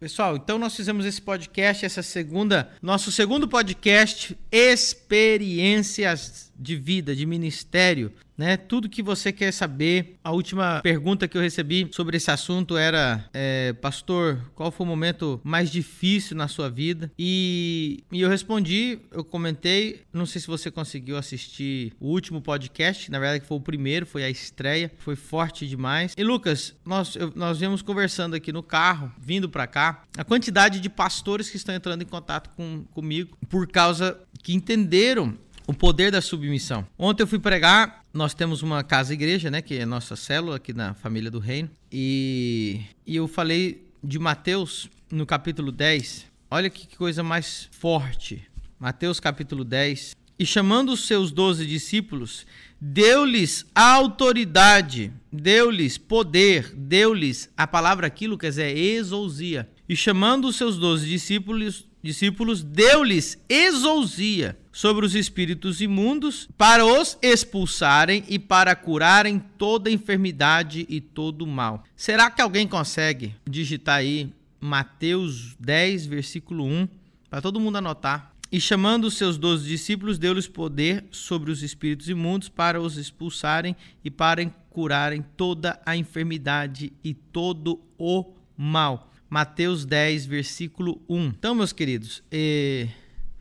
Pessoal, então nós fizemos esse podcast, essa segunda, nosso segundo podcast, Experiências de Vida, de Ministério né? Tudo que você quer saber. A última pergunta que eu recebi sobre esse assunto era, é, pastor, qual foi o momento mais difícil na sua vida? E, e eu respondi, eu comentei, não sei se você conseguiu assistir o último podcast, na verdade foi o primeiro, foi a estreia, foi forte demais. E Lucas, nós, eu, nós viemos conversando aqui no carro, vindo para cá, a quantidade de pastores que estão entrando em contato com, comigo por causa que entenderam o poder da submissão. Ontem eu fui pregar, nós temos uma casa-igreja, né, que é a nossa célula aqui na família do reino, e, e eu falei de Mateus no capítulo 10. Olha que coisa mais forte. Mateus capítulo 10. E chamando os seus doze discípulos, deu-lhes autoridade, deu-lhes poder, deu-lhes a palavra aqui, Lucas, é exousia. E chamando os seus doze discípulos, discípulos deu-lhes exousia sobre os espíritos imundos para os expulsarem e para curarem toda enfermidade e todo mal. Será que alguém consegue digitar aí Mateus 10, versículo 1, para todo mundo anotar? E chamando os seus doze discípulos, deu-lhes poder sobre os espíritos imundos para os expulsarem e para curarem toda a enfermidade e todo o mal. Mateus 10, versículo 1. Então, meus queridos, eh,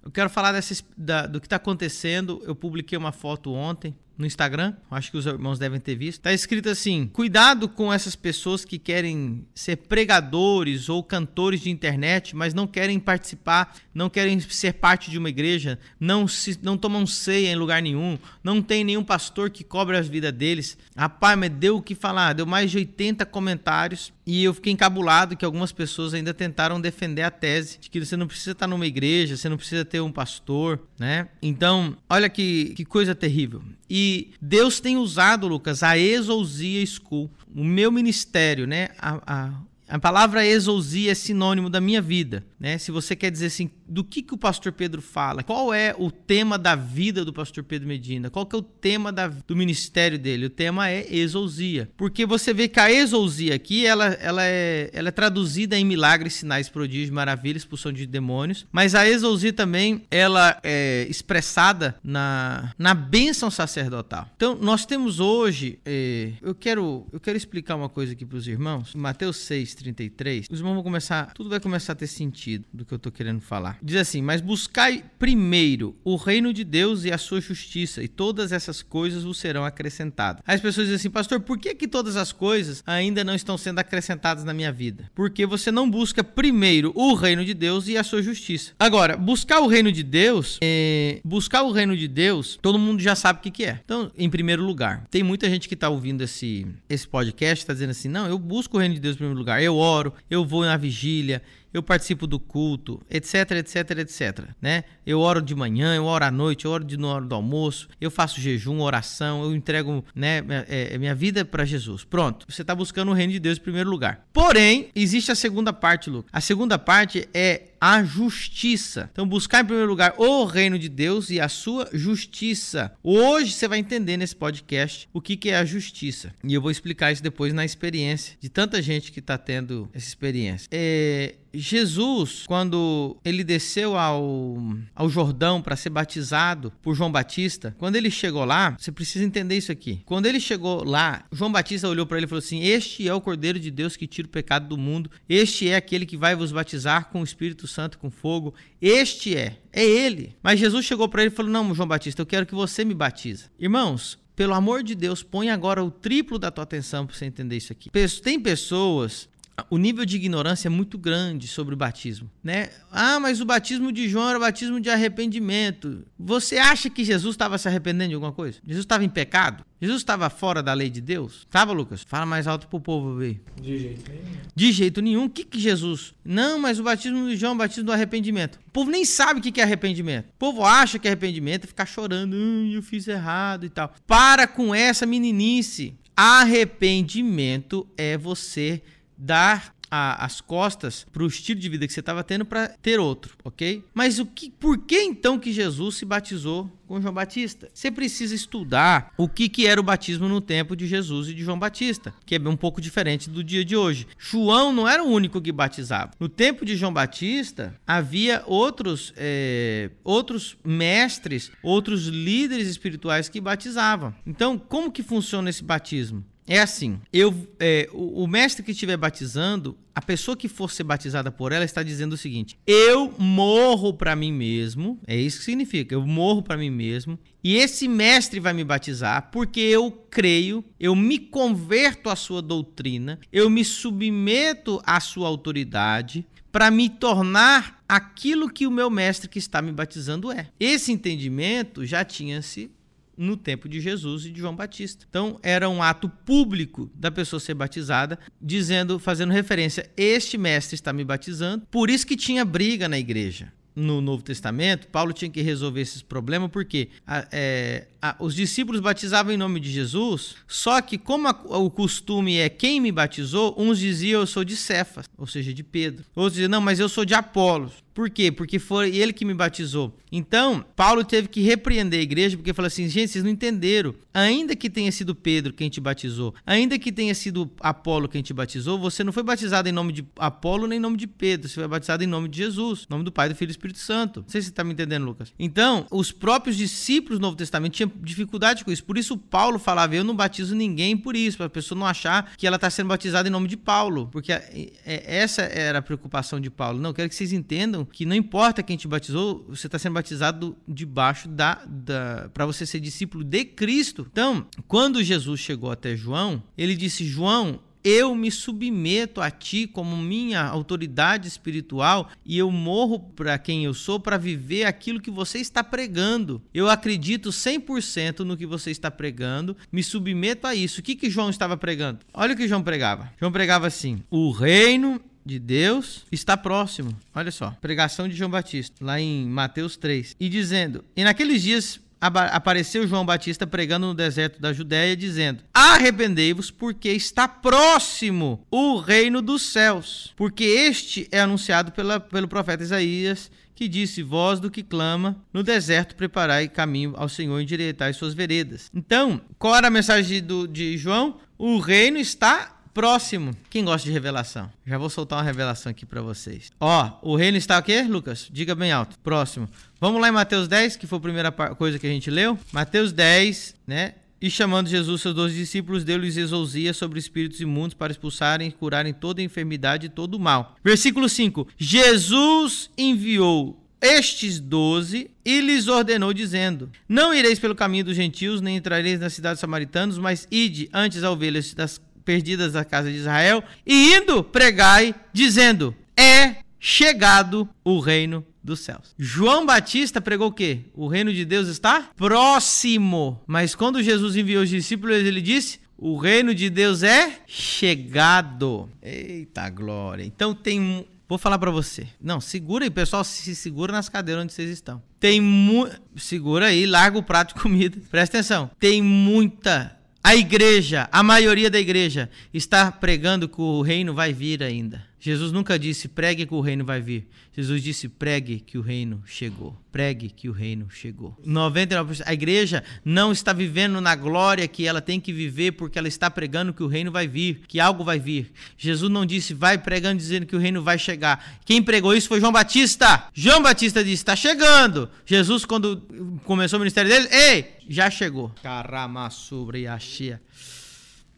eu quero falar dessa, da, do que está acontecendo. Eu publiquei uma foto ontem no Instagram, acho que os irmãos devem ter visto. Tá escrito assim: cuidado com essas pessoas que querem ser pregadores ou cantores de internet, mas não querem participar, não querem ser parte de uma igreja, não se, não tomam ceia em lugar nenhum, não tem nenhum pastor que cobre as vidas deles. Rapaz, mas deu o que falar, deu mais de 80 comentários e eu fiquei encabulado que algumas pessoas ainda tentaram defender a tese de que você não precisa estar numa igreja, você não precisa ter um pastor, né? Então, olha que, que coisa terrível. E Deus tem usado, Lucas, a Exousia School, o meu ministério, né? A, a, a palavra exousia é sinônimo da minha vida, né? Se você quer dizer assim, do que, que o pastor Pedro fala? Qual é o tema da vida do pastor Pedro Medina? Qual que é o tema da, do ministério dele? O tema é exousia. Porque você vê que a exousia aqui, ela, ela, é, ela é traduzida em milagres, sinais, prodígios, maravilhas, expulsão de demônios. Mas a exousia também, ela é expressada na, na bênção sacerdotal. Então, nós temos hoje, é, eu, quero, eu quero explicar uma coisa aqui para os irmãos. Mateus 6, 33, os irmãos vão começar, tudo vai começar a ter sentido do que eu tô querendo falar. Diz assim: Mas buscai primeiro o reino de Deus e a sua justiça, e todas essas coisas vos serão acrescentadas. Aí as pessoas dizem assim, pastor, por que, que todas as coisas ainda não estão sendo acrescentadas na minha vida? Porque você não busca primeiro o reino de Deus e a sua justiça. Agora, buscar o reino de Deus, é... buscar o reino de Deus, todo mundo já sabe o que, que é. Então, em primeiro lugar, tem muita gente que está ouvindo esse, esse podcast, está dizendo assim: não, eu busco o reino de Deus em primeiro lugar. Eu eu oro, eu vou na vigília, eu participo do culto, etc, etc, etc, né? Eu oro de manhã, eu oro à noite, eu oro de, na hora do almoço, eu faço jejum, oração, eu entrego, né, é, é, minha vida para Jesus. Pronto, você está buscando o reino de Deus em primeiro lugar. Porém, existe a segunda parte, Lucas. A segunda parte é a justiça. Então, buscar em primeiro lugar o reino de Deus e a sua justiça. Hoje você vai entender nesse podcast o que, que é a justiça. E eu vou explicar isso depois na experiência de tanta gente que está tendo essa experiência. É, Jesus, quando ele desceu ao, ao Jordão para ser batizado por João Batista, quando ele chegou lá, você precisa entender isso aqui. Quando ele chegou lá, João Batista olhou para ele e falou assim: Este é o Cordeiro de Deus que tira o pecado do mundo, este é aquele que vai vos batizar com o Espírito Santo com fogo. Este é, é ele. Mas Jesus chegou para ele e falou: Não, João Batista, eu quero que você me batiza. Irmãos, pelo amor de Deus, põe agora o triplo da tua atenção para você entender isso aqui. Tem pessoas o nível de ignorância é muito grande sobre o batismo, né? Ah, mas o batismo de João era batismo de arrependimento. Você acha que Jesus estava se arrependendo de alguma coisa? Jesus estava em pecado? Jesus estava fora da lei de Deus? Estava, Lucas? Fala mais alto pro povo ver. De jeito nenhum. De jeito nenhum. O que que Jesus? Não, mas o batismo de João é o batismo do arrependimento. O povo nem sabe o que que é arrependimento. O povo acha que é arrependimento é ficar chorando, hum, eu fiz errado e tal. Para com essa meninice. Arrependimento é você dar a, as costas para o estilo de vida que você estava tendo para ter outro, ok? Mas o que, por que então que Jesus se batizou com João Batista? Você precisa estudar o que, que era o batismo no tempo de Jesus e de João Batista, que é um pouco diferente do dia de hoje. João não era o único que batizava. No tempo de João Batista, havia outros, é, outros mestres, outros líderes espirituais que batizavam. Então, como que funciona esse batismo? É assim, eu, é, o, o, mestre que estiver batizando, a pessoa que for ser batizada por ela está dizendo o seguinte: eu morro para mim mesmo, é isso que significa, eu morro para mim mesmo, e esse mestre vai me batizar porque eu creio, eu me converto à sua doutrina, eu me submeto à sua autoridade para me tornar aquilo que o meu mestre que está me batizando é. Esse entendimento já tinha se no tempo de Jesus e de João Batista. Então, era um ato público da pessoa ser batizada, dizendo, fazendo referência, este mestre está me batizando. Por isso que tinha briga na igreja no Novo Testamento, Paulo tinha que resolver esses problemas porque é, a, os discípulos batizavam em nome de Jesus, só que como a, o costume é quem me batizou, uns diziam eu sou de Cefas, ou seja, de Pedro. Outros diziam não, mas eu sou de Apolos. Por quê? Porque foi ele que me batizou. Então, Paulo teve que repreender a igreja porque falou assim: gente, vocês não entenderam. Ainda que tenha sido Pedro quem te batizou, ainda que tenha sido Apolo quem te batizou, você não foi batizado em nome de Apolo nem em nome de Pedro. Você foi batizado em nome de Jesus, em nome do Pai, do Filho e do Espírito Santo. Não sei se você está me entendendo, Lucas. Então, os próprios discípulos do Novo Testamento tinham dificuldade com isso. Por isso, Paulo falava: eu não batizo ninguém por isso, para a pessoa não achar que ela está sendo batizada em nome de Paulo. Porque é, é, essa era a preocupação de Paulo. Não, quero que vocês entendam que não importa quem te batizou, você está sendo batizado debaixo da, da para você ser discípulo de Cristo. Então, quando Jesus chegou até João, ele disse: João, eu me submeto a ti como minha autoridade espiritual e eu morro para quem eu sou para viver aquilo que você está pregando. Eu acredito 100% no que você está pregando, me submeto a isso. O que, que João estava pregando? Olha o que João pregava. João pregava assim: o reino de Deus está próximo. Olha só, pregação de João Batista, lá em Mateus 3. E dizendo: E naqueles dias apareceu João Batista pregando no deserto da Judéia, dizendo: Arrependei-vos, porque está próximo o reino dos céus. Porque este é anunciado pela, pelo profeta Isaías, que disse: Voz do que clama, no deserto preparai caminho ao Senhor, endireitai suas veredas. Então, qual era a mensagem do, de João? O reino está Próximo. Quem gosta de revelação? Já vou soltar uma revelação aqui para vocês. Ó, o reino está o quê, Lucas? Diga bem alto. Próximo. Vamos lá em Mateus 10, que foi a primeira coisa que a gente leu. Mateus 10, né? E chamando Jesus seus doze discípulos, deu-lhes exousia sobre espíritos imundos para expulsarem e curarem toda enfermidade e todo mal. Versículo 5. Jesus enviou estes doze e lhes ordenou, dizendo: Não ireis pelo caminho dos gentios, nem entrareis nas cidades samaritanas, mas ide antes a ovelhas das perdidas da casa de Israel, e indo pregai, dizendo: É chegado o reino dos céus. João Batista pregou o quê? O reino de Deus está próximo. Mas quando Jesus enviou os discípulos, ele disse: O reino de Deus é chegado. Eita glória. Então tem Vou falar para você. Não, segura aí, pessoal, se segura nas cadeiras onde vocês estão. Tem mu... segura aí, larga o prato de comida. Presta atenção. Tem muita a igreja, a maioria da igreja, está pregando que o reino vai vir ainda. Jesus nunca disse pregue que o reino vai vir. Jesus disse pregue que o reino chegou. Pregue que o reino chegou. 99% a igreja não está vivendo na glória que ela tem que viver porque ela está pregando que o reino vai vir, que algo vai vir. Jesus não disse vai pregando dizendo que o reino vai chegar. Quem pregou isso foi João Batista. João Batista disse está chegando. Jesus quando começou o ministério dele, ei, já chegou. Caramba sobre a chia.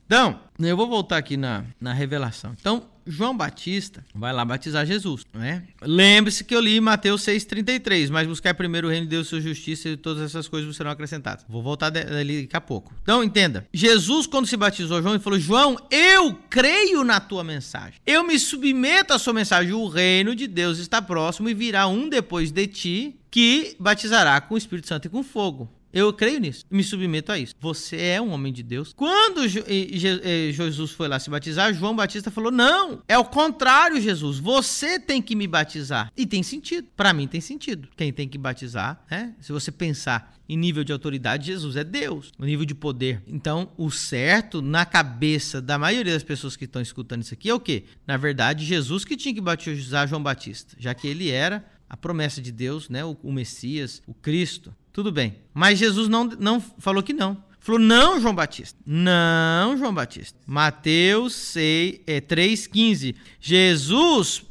Então, eu vou voltar aqui na, na revelação. Então, João Batista vai lá batizar Jesus, né? Lembre-se que eu li Mateus 6,33, mas buscar primeiro o reino de Deus, sua justiça e todas essas coisas serão acrescentadas. Vou voltar dali daqui a pouco. Então, entenda. Jesus, quando se batizou João, ele falou, João, eu creio na tua mensagem. Eu me submeto à sua mensagem. O reino de Deus está próximo e virá um depois de ti que batizará com o Espírito Santo e com fogo. Eu creio nisso, me submeto a isso. Você é um homem de Deus. Quando Jesus foi lá se batizar, João Batista falou: Não, é o contrário, Jesus. Você tem que me batizar. E tem sentido. Para mim tem sentido. Quem tem que batizar, né? Se você pensar em nível de autoridade, Jesus é Deus, no nível de poder. Então, o certo na cabeça da maioria das pessoas que estão escutando isso aqui é o quê? Na verdade, Jesus que tinha que batizar João Batista, já que ele era a promessa de Deus, né? o, o Messias, o Cristo. Tudo bem. Mas Jesus não, não falou que não. Falou, não, João Batista. Não, João Batista. Mateus 6, é, 3,15. Jesus.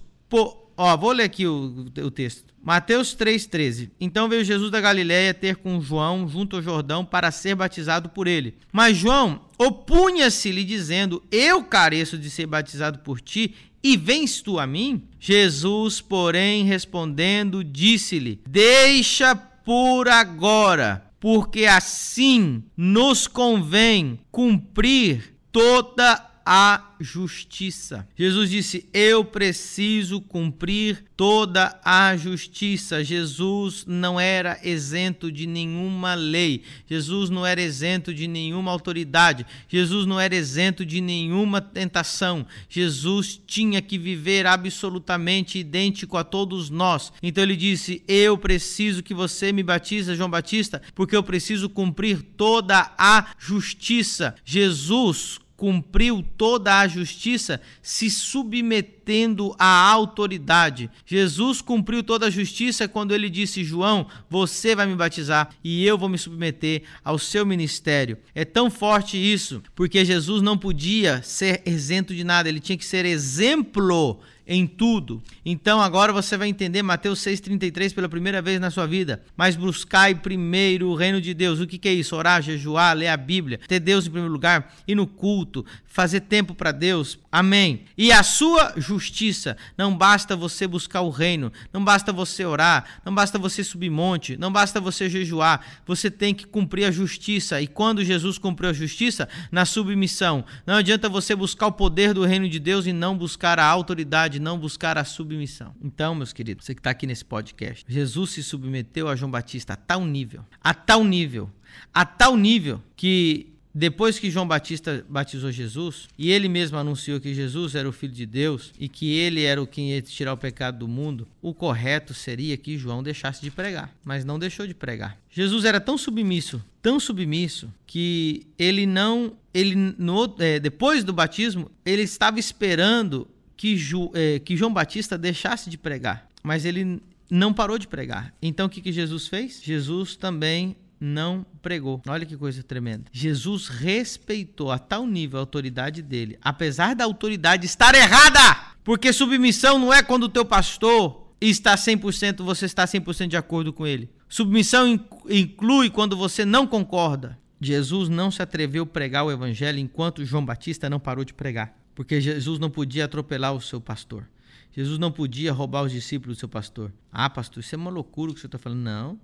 Ó, vou ler aqui o, o texto. Mateus 3,13. Então veio Jesus da Galiléia ter com João junto ao Jordão para ser batizado por ele. Mas João opunha-se-lhe, dizendo: Eu careço de ser batizado por ti, e vens tu a mim? Jesus, porém, respondendo, disse-lhe: Deixa por agora, porque assim nos convém cumprir toda a justiça. Jesus disse: Eu preciso cumprir toda a justiça. Jesus não era isento de nenhuma lei. Jesus não era isento de nenhuma autoridade. Jesus não era isento de nenhuma tentação. Jesus tinha que viver absolutamente idêntico a todos nós. Então ele disse: Eu preciso que você me batize, João Batista, porque eu preciso cumprir toda a justiça. Jesus cumpriu toda a justiça se submetendo à autoridade. Jesus cumpriu toda a justiça quando ele disse: João, você vai me batizar e eu vou me submeter ao seu ministério. É tão forte isso, porque Jesus não podia ser isento de nada, ele tinha que ser exemplo em tudo. Então agora você vai entender Mateus 6,33 pela primeira vez na sua vida. Mas buscai primeiro o reino de Deus. O que, que é isso? Orar, jejuar, ler a Bíblia, ter Deus em primeiro lugar, ir no culto, fazer tempo para Deus. Amém. E a sua justiça. Não basta você buscar o reino, não basta você orar, não basta você subir monte, não basta você jejuar. Você tem que cumprir a justiça. E quando Jesus cumpriu a justiça? Na submissão. Não adianta você buscar o poder do reino de Deus e não buscar a autoridade não buscar a submissão. Então, meus queridos, você que está aqui nesse podcast, Jesus se submeteu a João Batista a tal nível, a tal nível, a tal nível que depois que João Batista batizou Jesus, e ele mesmo anunciou que Jesus era o Filho de Deus e que ele era o que ia tirar o pecado do mundo, o correto seria que João deixasse de pregar, mas não deixou de pregar. Jesus era tão submisso, tão submisso, que ele não. ele no, é, Depois do batismo, ele estava esperando que, Ju, é, que João Batista deixasse de pregar, mas ele não parou de pregar. Então o que, que Jesus fez? Jesus também não pregou. Olha que coisa tremenda. Jesus respeitou a tal nível a autoridade dele, apesar da autoridade estar errada. Porque submissão não é quando o teu pastor está 100%, você está 100% de acordo com ele. Submissão inclui quando você não concorda. Jesus não se atreveu a pregar o evangelho enquanto João Batista não parou de pregar. Porque Jesus não podia atropelar o seu pastor. Jesus não podia roubar os discípulos do seu pastor. Ah, pastor, isso é uma loucura o que você está falando. Não.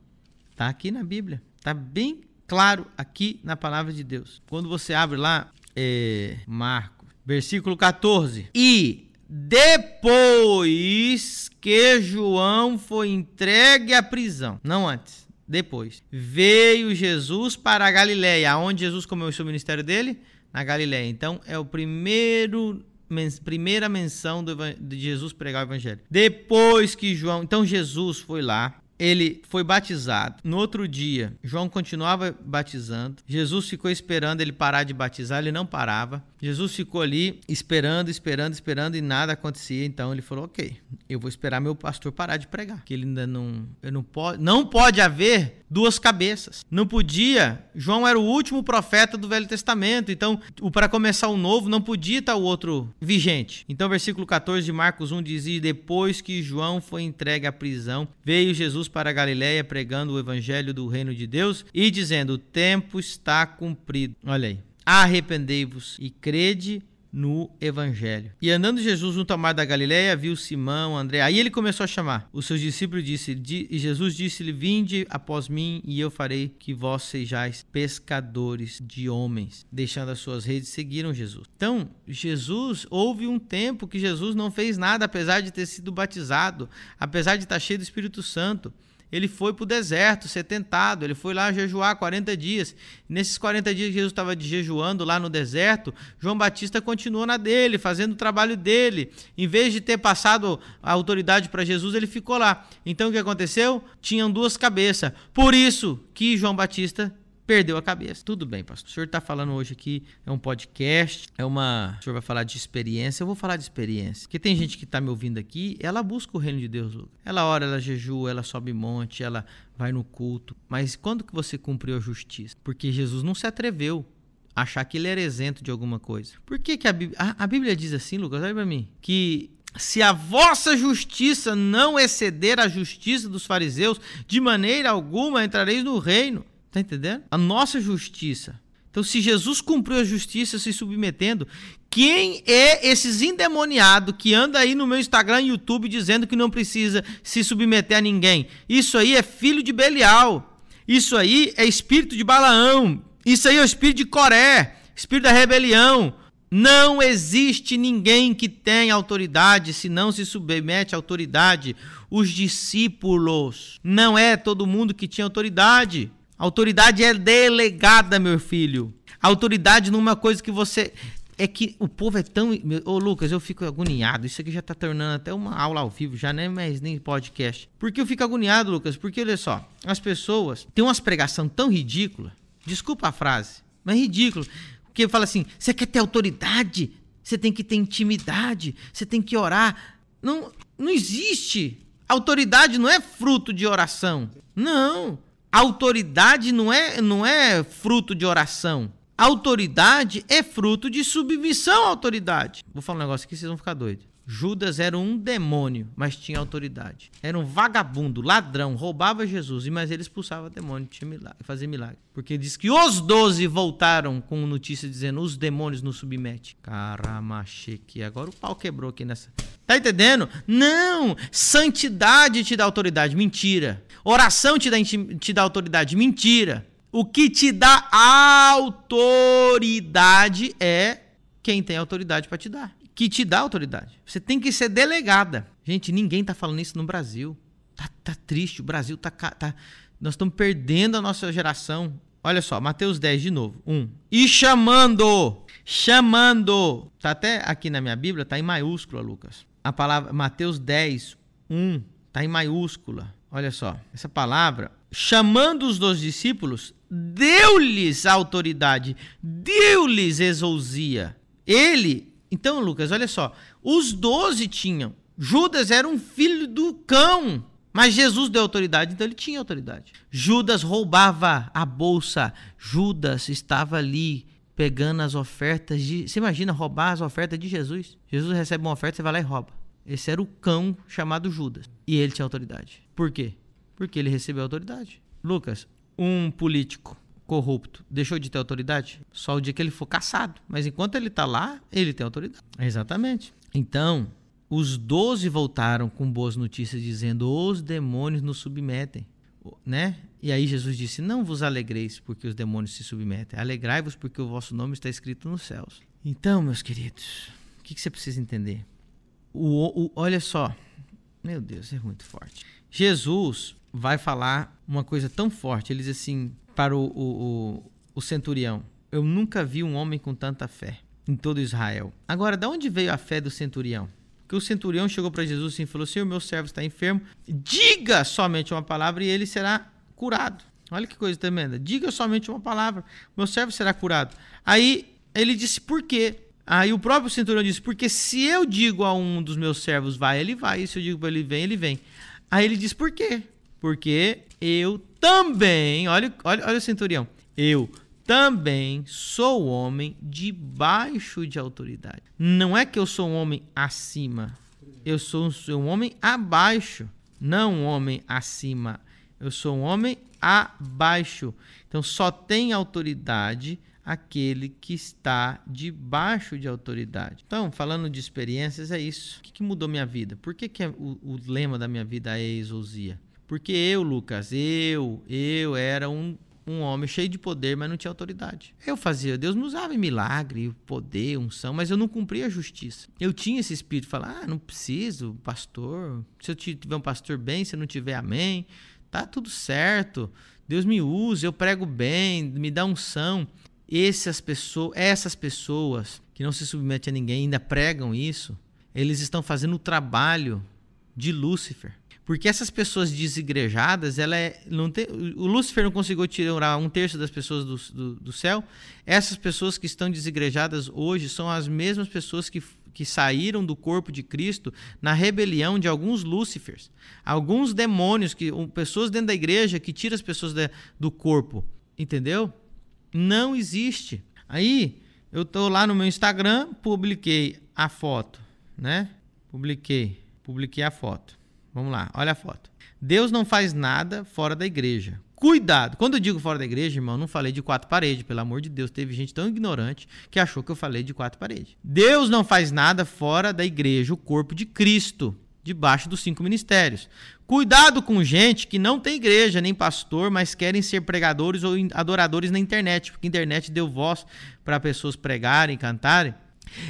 Está aqui na Bíblia. Está bem claro aqui na palavra de Deus. Quando você abre lá, é, Marcos, versículo 14. E depois que João foi entregue à prisão, não antes, depois, veio Jesus para a Galiléia, onde Jesus começou o ministério dele? Na Galiléia. Então é o primeiro primeira menção de Jesus pregar o evangelho. Depois que João, então Jesus foi lá, ele foi batizado. No outro dia, João continuava batizando. Jesus ficou esperando ele parar de batizar, ele não parava. Jesus ficou ali esperando, esperando, esperando e nada acontecia. Então ele falou: "OK, eu vou esperar meu pastor parar de pregar, que ele ainda não, eu não pode, não pode haver duas cabeças. Não podia. João era o último profeta do Velho Testamento, então para começar o novo não podia estar o outro vigente. Então versículo 14 de Marcos 1 dizia: "Depois que João foi entregue à prisão, veio Jesus para Galiléia pregando o evangelho do reino de Deus e dizendo: "O tempo está cumprido". Olha aí. Arrependei-vos e crede no evangelho. E andando Jesus junto ao mar da Galileia, viu Simão, André. Aí ele começou a chamar. Os seus discípulos disse, e Jesus disse-lhe: Vinde após mim, e eu farei que vós sejais pescadores de homens. Deixando as suas redes, seguiram Jesus. Então, Jesus, houve um tempo que Jesus não fez nada, apesar de ter sido batizado, apesar de estar cheio do Espírito Santo. Ele foi para o deserto ser tentado, ele foi lá jejuar 40 dias. Nesses 40 dias que Jesus estava jejuando lá no deserto, João Batista continuou na dele, fazendo o trabalho dele. Em vez de ter passado a autoridade para Jesus, ele ficou lá. Então o que aconteceu? Tinham duas cabeças. Por isso que João Batista perdeu a cabeça. Tudo bem, pastor. O senhor está falando hoje aqui, é um podcast, é uma. O senhor vai falar de experiência, eu vou falar de experiência. Porque tem gente que está me ouvindo aqui, ela busca o reino de Deus, Lucas. Ela ora, ela jejua, ela sobe monte, ela vai no culto. Mas quando que você cumpriu a justiça? Porque Jesus não se atreveu a achar que ele era isento de alguma coisa. Por que, que a, Bíblia, a, Bíblia diz assim, Lucas? Olha para mim. Que se a vossa justiça não exceder a justiça dos fariseus, de maneira alguma entrareis no reino. Tá entendendo? A nossa justiça. Então, se Jesus cumpriu a justiça se submetendo, quem é esses endemoniados que anda aí no meu Instagram e YouTube dizendo que não precisa se submeter a ninguém? Isso aí é filho de Belial. Isso aí é espírito de Balaão. Isso aí é o espírito de Coré, espírito da rebelião. Não existe ninguém que tenha autoridade se não se submete à autoridade. Os discípulos. Não é todo mundo que tinha autoridade. Autoridade é delegada, meu filho. Autoridade numa coisa que você. É que o povo é tão. Ô, Lucas, eu fico agoniado. Isso aqui já tá tornando até uma aula ao vivo, já não é mais nem podcast. Por que eu fico agoniado, Lucas? Porque, olha só, as pessoas têm umas pregação tão ridícula. Desculpa a frase, mas é ridículo. Porque fala assim: você quer ter autoridade? Você tem que ter intimidade, você tem que orar. Não, não existe. Autoridade não é fruto de oração. Não. Autoridade não é, não é fruto de oração. Autoridade é fruto de submissão à autoridade. Vou falar um negócio aqui, vocês vão ficar doidos. Judas era um demônio, mas tinha autoridade. Era um vagabundo, ladrão, roubava Jesus, mas ele expulsava demônio, tinha milagre, fazia milagre. Porque diz que os doze voltaram com notícia dizendo: os demônios nos submetem. Caramacheque, agora o pau quebrou aqui nessa. Tá entendendo? Não! Santidade te dá autoridade. Mentira. Oração te dá, te dá autoridade. Mentira. O que te dá autoridade é quem tem autoridade para te dar que te dá autoridade. Você tem que ser delegada. Gente, ninguém tá falando isso no Brasil. Tá, tá triste, o Brasil tá, tá. Nós estamos perdendo a nossa geração. Olha só, Mateus 10 de novo. 1. Um. E chamando, chamando. Tá até aqui na minha Bíblia, tá em maiúscula, Lucas. A palavra Mateus 10, 1, tá em maiúscula. Olha só, essa palavra, chamando os dois discípulos, deu-lhes autoridade, deu-lhes exousia. Ele então, Lucas, olha só. Os doze tinham. Judas era um filho do cão. Mas Jesus deu autoridade, então ele tinha autoridade. Judas roubava a bolsa. Judas estava ali pegando as ofertas de. Você imagina roubar as ofertas de Jesus? Jesus recebe uma oferta, você vai lá e rouba. Esse era o cão chamado Judas. E ele tinha autoridade. Por quê? Porque ele recebeu autoridade. Lucas, um político corrupto deixou de ter autoridade? Só o dia que ele for caçado. Mas enquanto ele está lá, ele tem autoridade. Exatamente. Então, os doze voltaram com boas notícias, dizendo: os demônios nos submetem. Né? E aí Jesus disse: Não vos alegreis porque os demônios se submetem, alegrai-vos porque o vosso nome está escrito nos céus. Então, meus queridos, o que, que você precisa entender? O, o, olha só, meu Deus, é muito forte. Jesus vai falar uma coisa tão forte. Ele diz assim: para o, o, o centurião: Eu nunca vi um homem com tanta fé em todo Israel. Agora, de onde veio a fé do centurião? Que o centurião chegou para Jesus e falou: Senhor, meu servo está enfermo, diga somente uma palavra e ele será curado. Olha que coisa tremenda. Diga somente uma palavra, meu servo será curado. Aí ele disse: Por quê? Aí o próprio centurião disse: Porque se eu digo a um dos meus servos, vai, ele vai. E se eu digo para ele, vem, ele vem. Aí ele diz: Por quê? Porque eu também, olha, olha, olha o centurião, eu também sou homem debaixo de autoridade. Não é que eu sou um homem acima, eu sou um homem abaixo, não um homem acima. Eu sou um homem abaixo. Então só tem autoridade aquele que está debaixo de autoridade. Então, falando de experiências, é isso. O que, mudou minha vida? Por que, que é o, o lema da minha vida é exousia? Porque eu, Lucas, eu, eu era um, um homem cheio de poder, mas não tinha autoridade. Eu fazia, Deus me usava em milagre, poder, unção, mas eu não cumpria a justiça. Eu tinha esse espírito, falar, ah, não preciso, pastor. Se eu tiver um pastor bem, se eu não tiver, amém. tá tudo certo. Deus me usa, eu prego bem, me dá unção. Essas pessoas, essas pessoas que não se submetem a ninguém ainda pregam isso, eles estão fazendo o trabalho de Lúcifer. Porque essas pessoas desigrejadas, ela é, não tem, o Lúcifer não conseguiu tirar um terço das pessoas do, do, do, céu. Essas pessoas que estão desigrejadas hoje são as mesmas pessoas que, que saíram do corpo de Cristo na rebelião de alguns Lúcifers. Alguns demônios, que pessoas dentro da igreja que tiram as pessoas do corpo. Entendeu? Não existe. Aí, eu estou lá no meu Instagram, publiquei a foto, né? Publiquei, publiquei a foto. Vamos lá, olha a foto. Deus não faz nada fora da igreja. Cuidado! Quando eu digo fora da igreja, irmão, não falei de quatro paredes, pelo amor de Deus. Teve gente tão ignorante que achou que eu falei de quatro paredes. Deus não faz nada fora da igreja, o corpo de Cristo, debaixo dos cinco ministérios. Cuidado com gente que não tem igreja nem pastor, mas querem ser pregadores ou adoradores na internet, porque a internet deu voz para pessoas pregarem, cantarem.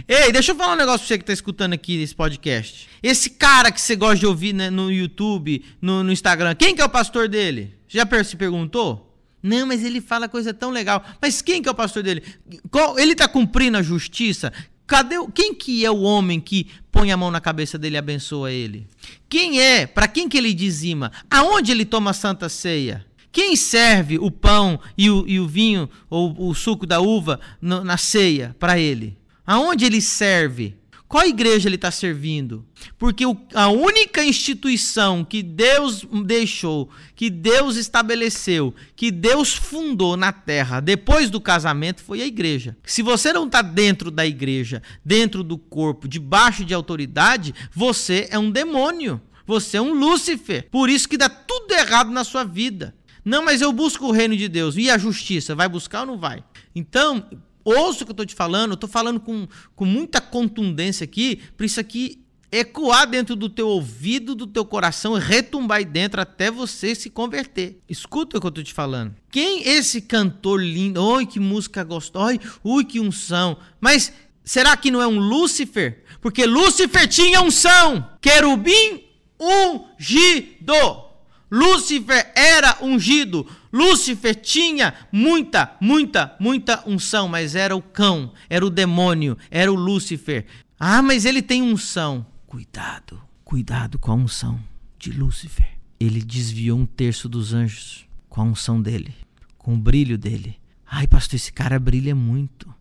Ei, deixa eu falar um negócio pra você que tá escutando aqui nesse podcast. Esse cara que você gosta de ouvir né, no YouTube, no, no, Instagram, quem que é o pastor dele? Já se perguntou? Não, mas ele fala coisa tão legal. Mas quem que é o pastor dele? Qual, ele tá cumprindo a justiça? Cadê quem que é o homem que põe a mão na cabeça dele e abençoa ele? Quem é? Para quem que ele dizima? Aonde ele toma a santa ceia? Quem serve o pão e o, e o vinho ou o suco da uva no, na ceia para ele? Aonde ele serve? Qual igreja ele está servindo? Porque o, a única instituição que Deus deixou, que Deus estabeleceu, que Deus fundou na terra depois do casamento foi a igreja. Se você não está dentro da igreja, dentro do corpo, debaixo de autoridade, você é um demônio. Você é um Lúcifer. Por isso que dá tudo errado na sua vida. Não, mas eu busco o reino de Deus. E a justiça? Vai buscar ou não vai? Então, ouça o que eu estou te falando, estou falando com, com muita contundência aqui, para isso aqui ecoar dentro do teu ouvido, do teu coração, retumbar aí dentro até você se converter. Escuta o que eu estou te falando. Quem esse cantor lindo, oi que música gostosa, ui que unção, mas será que não é um Lúcifer? Porque Lúcifer tinha unção, querubim ungido. Lúcifer era ungido. Lúcifer tinha muita, muita, muita unção, mas era o cão, era o demônio, era o Lúcifer. Ah, mas ele tem unção. Cuidado, cuidado com a unção de Lúcifer. Ele desviou um terço dos anjos com a unção dele, com o brilho dele. Ai, pastor, esse cara brilha muito.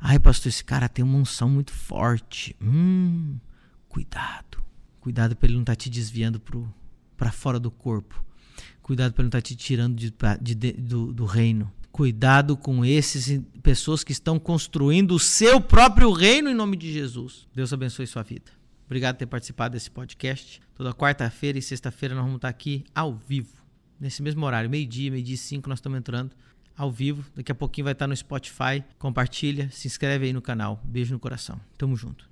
Ai, pastor, esse cara tem uma unção muito forte. Hum, cuidado. Cuidado para ele não estar tá te desviando pro para fora do corpo. Cuidado para não estar tá te tirando de, de, de, do, do reino. Cuidado com esses pessoas que estão construindo o seu próprio reino em nome de Jesus. Deus abençoe sua vida. Obrigado por ter participado desse podcast. Toda quarta-feira e sexta-feira nós vamos estar aqui ao vivo. Nesse mesmo horário, meio-dia, meio-dia e cinco, nós estamos entrando ao vivo. Daqui a pouquinho vai estar no Spotify. Compartilha, se inscreve aí no canal. Beijo no coração. Tamo junto.